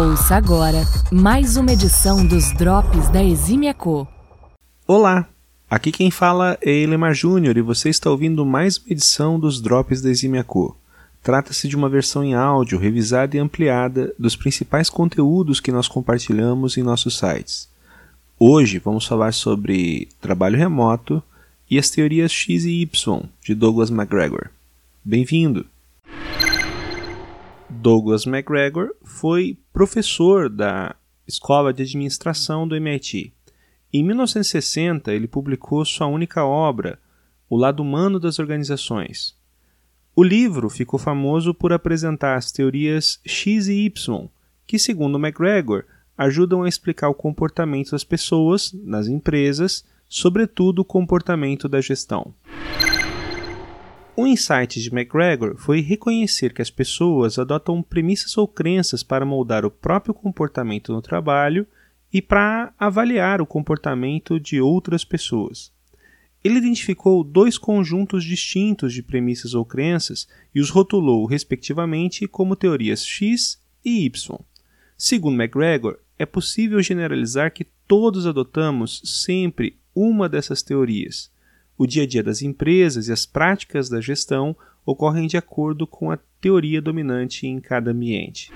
Ouça agora mais uma edição dos Drops da Exímia Co. Olá, aqui quem fala é Elemar Júnior e você está ouvindo mais uma edição dos Drops da Exímia Co. Trata-se de uma versão em áudio revisada e ampliada dos principais conteúdos que nós compartilhamos em nossos sites. Hoje vamos falar sobre trabalho remoto e as teorias X e Y de Douglas McGregor. Bem-vindo! Douglas McGregor foi professor da Escola de Administração do MIT. Em 1960, ele publicou sua única obra, O Lado Humano das Organizações. O livro ficou famoso por apresentar as teorias X e Y, que, segundo McGregor, ajudam a explicar o comportamento das pessoas nas empresas, sobretudo o comportamento da gestão. O insight de McGregor foi reconhecer que as pessoas adotam premissas ou crenças para moldar o próprio comportamento no trabalho e para avaliar o comportamento de outras pessoas. Ele identificou dois conjuntos distintos de premissas ou crenças e os rotulou, respectivamente, como teorias X e Y. Segundo McGregor, é possível generalizar que todos adotamos sempre uma dessas teorias. O dia a dia das empresas e as práticas da gestão ocorrem de acordo com a teoria dominante em cada ambiente.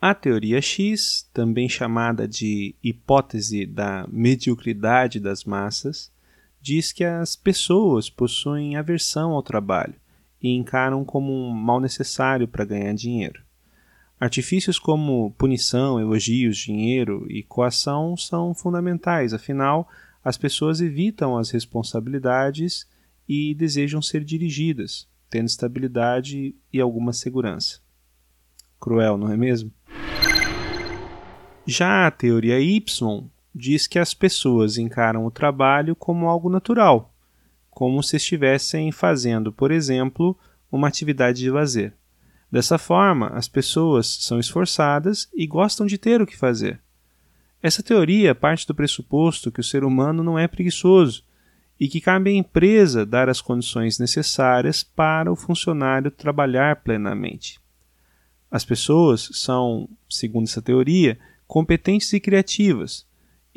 A teoria X, também chamada de hipótese da mediocridade das massas, diz que as pessoas possuem aversão ao trabalho e encaram como um mal necessário para ganhar dinheiro. Artifícios como punição, elogios, dinheiro e coação são fundamentais, afinal, as pessoas evitam as responsabilidades e desejam ser dirigidas, tendo estabilidade e alguma segurança. Cruel, não é mesmo? Já a teoria Y diz que as pessoas encaram o trabalho como algo natural, como se estivessem fazendo, por exemplo, uma atividade de lazer. Dessa forma, as pessoas são esforçadas e gostam de ter o que fazer. Essa teoria parte do pressuposto que o ser humano não é preguiçoso e que cabe à empresa dar as condições necessárias para o funcionário trabalhar plenamente. As pessoas são, segundo essa teoria, competentes e criativas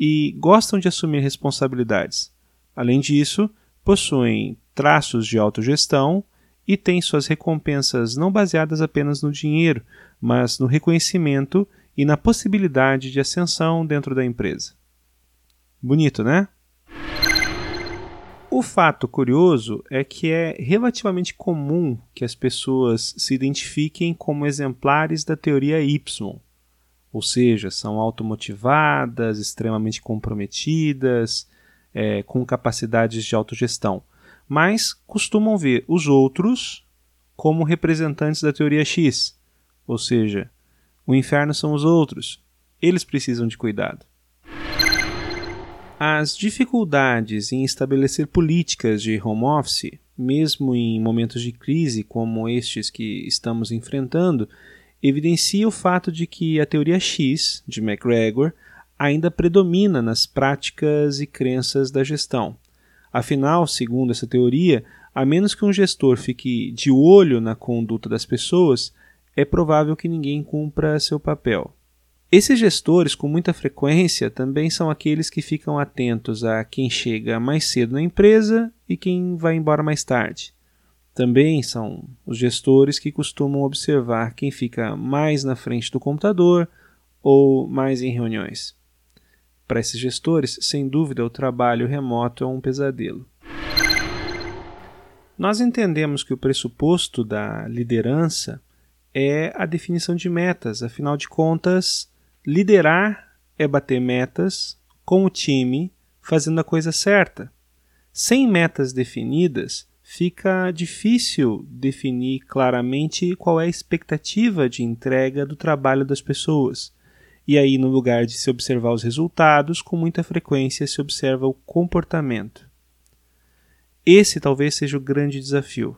e gostam de assumir responsabilidades. Além disso, possuem traços de autogestão e têm suas recompensas não baseadas apenas no dinheiro, mas no reconhecimento e na possibilidade de ascensão dentro da empresa. Bonito, né? O fato curioso é que é relativamente comum que as pessoas se identifiquem como exemplares da teoria Y, ou seja, são automotivadas, extremamente comprometidas, é, com capacidades de autogestão, mas costumam ver os outros como representantes da teoria X, ou seja, o inferno são os outros. Eles precisam de cuidado. As dificuldades em estabelecer políticas de home office, mesmo em momentos de crise como estes que estamos enfrentando, evidencia o fato de que a teoria X de McGregor ainda predomina nas práticas e crenças da gestão. Afinal, segundo essa teoria, a menos que um gestor fique de olho na conduta das pessoas, é provável que ninguém cumpra seu papel. Esses gestores, com muita frequência, também são aqueles que ficam atentos a quem chega mais cedo na empresa e quem vai embora mais tarde. Também são os gestores que costumam observar quem fica mais na frente do computador ou mais em reuniões. Para esses gestores, sem dúvida, o trabalho remoto é um pesadelo. Nós entendemos que o pressuposto da liderança é a definição de metas. Afinal de contas, liderar é bater metas com o time fazendo a coisa certa. Sem metas definidas, fica difícil definir claramente qual é a expectativa de entrega do trabalho das pessoas. E aí, no lugar de se observar os resultados, com muita frequência se observa o comportamento. Esse talvez seja o grande desafio.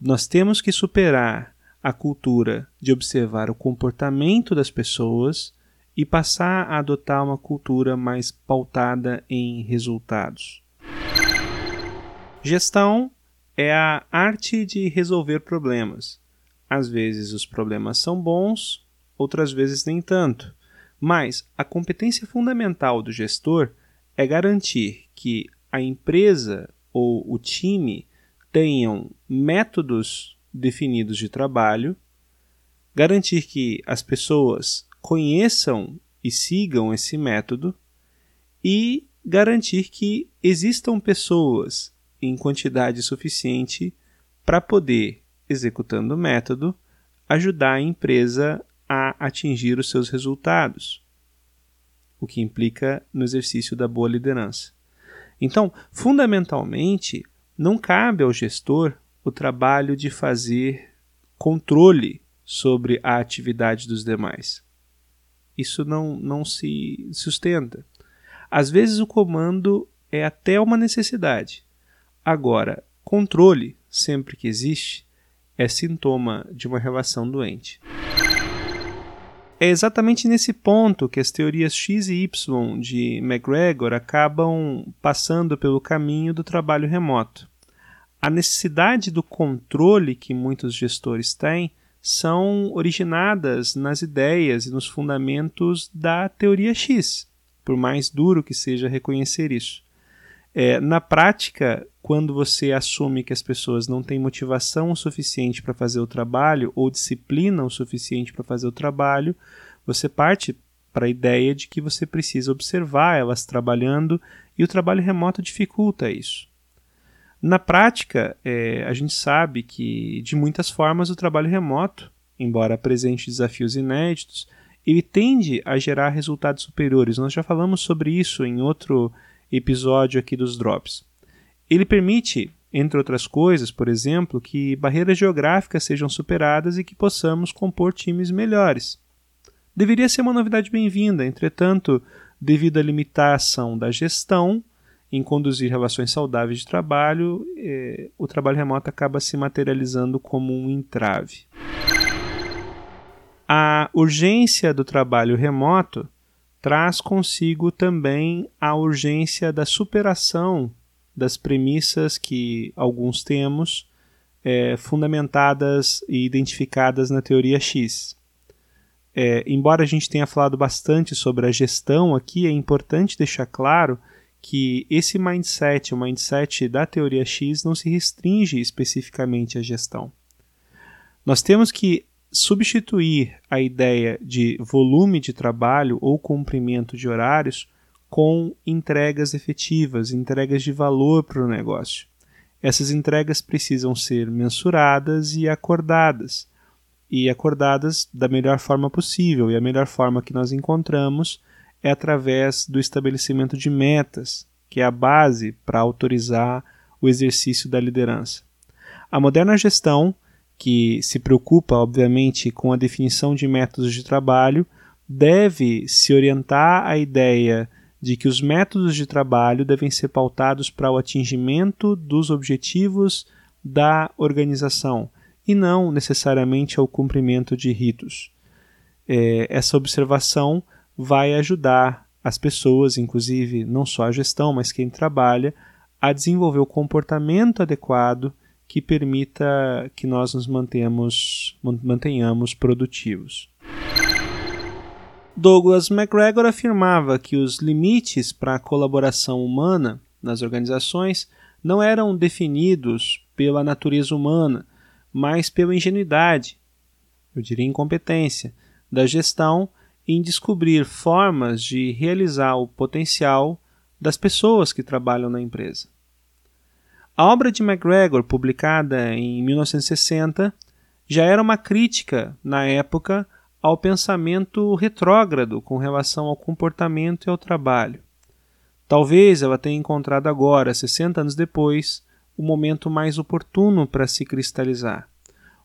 Nós temos que superar a cultura de observar o comportamento das pessoas e passar a adotar uma cultura mais pautada em resultados. Gestão é a arte de resolver problemas. Às vezes os problemas são bons, outras vezes nem tanto. Mas a competência fundamental do gestor é garantir que a empresa ou o time tenham métodos definidos de trabalho, garantir que as pessoas conheçam e sigam esse método e garantir que existam pessoas em quantidade suficiente para poder, executando o método, ajudar a empresa a atingir os seus resultados, o que implica no exercício da boa liderança. Então, fundamentalmente, não cabe ao gestor o trabalho de fazer controle sobre a atividade dos demais. Isso não, não se sustenta. Às vezes o comando é até uma necessidade. Agora, controle, sempre que existe, é sintoma de uma relação doente. É exatamente nesse ponto que as teorias X e Y de McGregor acabam passando pelo caminho do trabalho remoto. A necessidade do controle que muitos gestores têm são originadas nas ideias e nos fundamentos da teoria X, por mais duro que seja reconhecer isso. É, na prática, quando você assume que as pessoas não têm motivação o suficiente para fazer o trabalho ou disciplina o suficiente para fazer o trabalho, você parte para a ideia de que você precisa observar elas trabalhando e o trabalho remoto dificulta isso. Na prática, é, a gente sabe que, de muitas formas, o trabalho remoto, embora apresente desafios inéditos, ele tende a gerar resultados superiores. Nós já falamos sobre isso em outro episódio aqui dos Drops. Ele permite, entre outras coisas, por exemplo, que barreiras geográficas sejam superadas e que possamos compor times melhores. Deveria ser uma novidade bem-vinda, entretanto, devido à limitação da gestão em conduzir relações saudáveis de trabalho, eh, o trabalho remoto acaba se materializando como um entrave. A urgência do trabalho remoto traz consigo também a urgência da superação das premissas que alguns temos é, fundamentadas e identificadas na teoria X. É, embora a gente tenha falado bastante sobre a gestão aqui, é importante deixar claro que esse mindset, o mindset da teoria X, não se restringe especificamente à gestão. Nós temos que substituir a ideia de volume de trabalho ou cumprimento de horários com entregas efetivas, entregas de valor para o negócio. Essas entregas precisam ser mensuradas e acordadas, e acordadas da melhor forma possível. E a melhor forma que nós encontramos é através do estabelecimento de metas, que é a base para autorizar o exercício da liderança. A moderna gestão, que se preocupa, obviamente, com a definição de métodos de trabalho, deve se orientar à ideia de que os métodos de trabalho devem ser pautados para o atingimento dos objetivos da organização e não necessariamente ao cumprimento de ritos. É, essa observação vai ajudar as pessoas, inclusive não só a gestão, mas quem trabalha, a desenvolver o comportamento adequado que permita que nós nos mantemos, mantenhamos produtivos. Douglas MacGregor afirmava que os limites para a colaboração humana nas organizações não eram definidos pela natureza humana, mas pela ingenuidade, eu diria incompetência, da gestão em descobrir formas de realizar o potencial das pessoas que trabalham na empresa. A obra de MacGregor, publicada em 1960, já era uma crítica, na época, ao pensamento retrógrado com relação ao comportamento e ao trabalho. Talvez ela tenha encontrado agora, 60 anos depois, o momento mais oportuno para se cristalizar.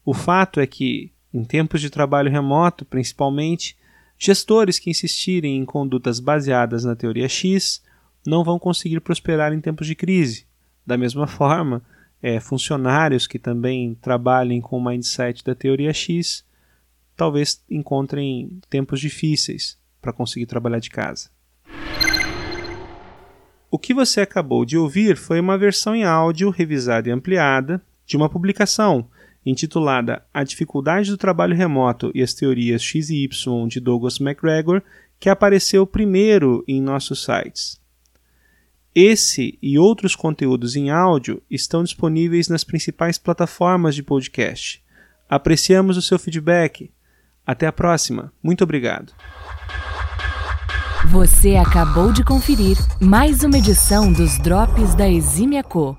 O fato é que, em tempos de trabalho remoto, principalmente, gestores que insistirem em condutas baseadas na teoria X não vão conseguir prosperar em tempos de crise. Da mesma forma, é, funcionários que também trabalhem com o mindset da teoria X talvez encontrem tempos difíceis para conseguir trabalhar de casa. O que você acabou de ouvir foi uma versão em áudio revisada e ampliada de uma publicação intitulada A Dificuldade do Trabalho Remoto e as Teorias X e Y de Douglas McGregor, que apareceu primeiro em nossos sites. Esse e outros conteúdos em áudio estão disponíveis nas principais plataformas de podcast. Apreciamos o seu feedback. Até a próxima. Muito obrigado. Você acabou de conferir mais uma edição dos Drops da Exímia Co.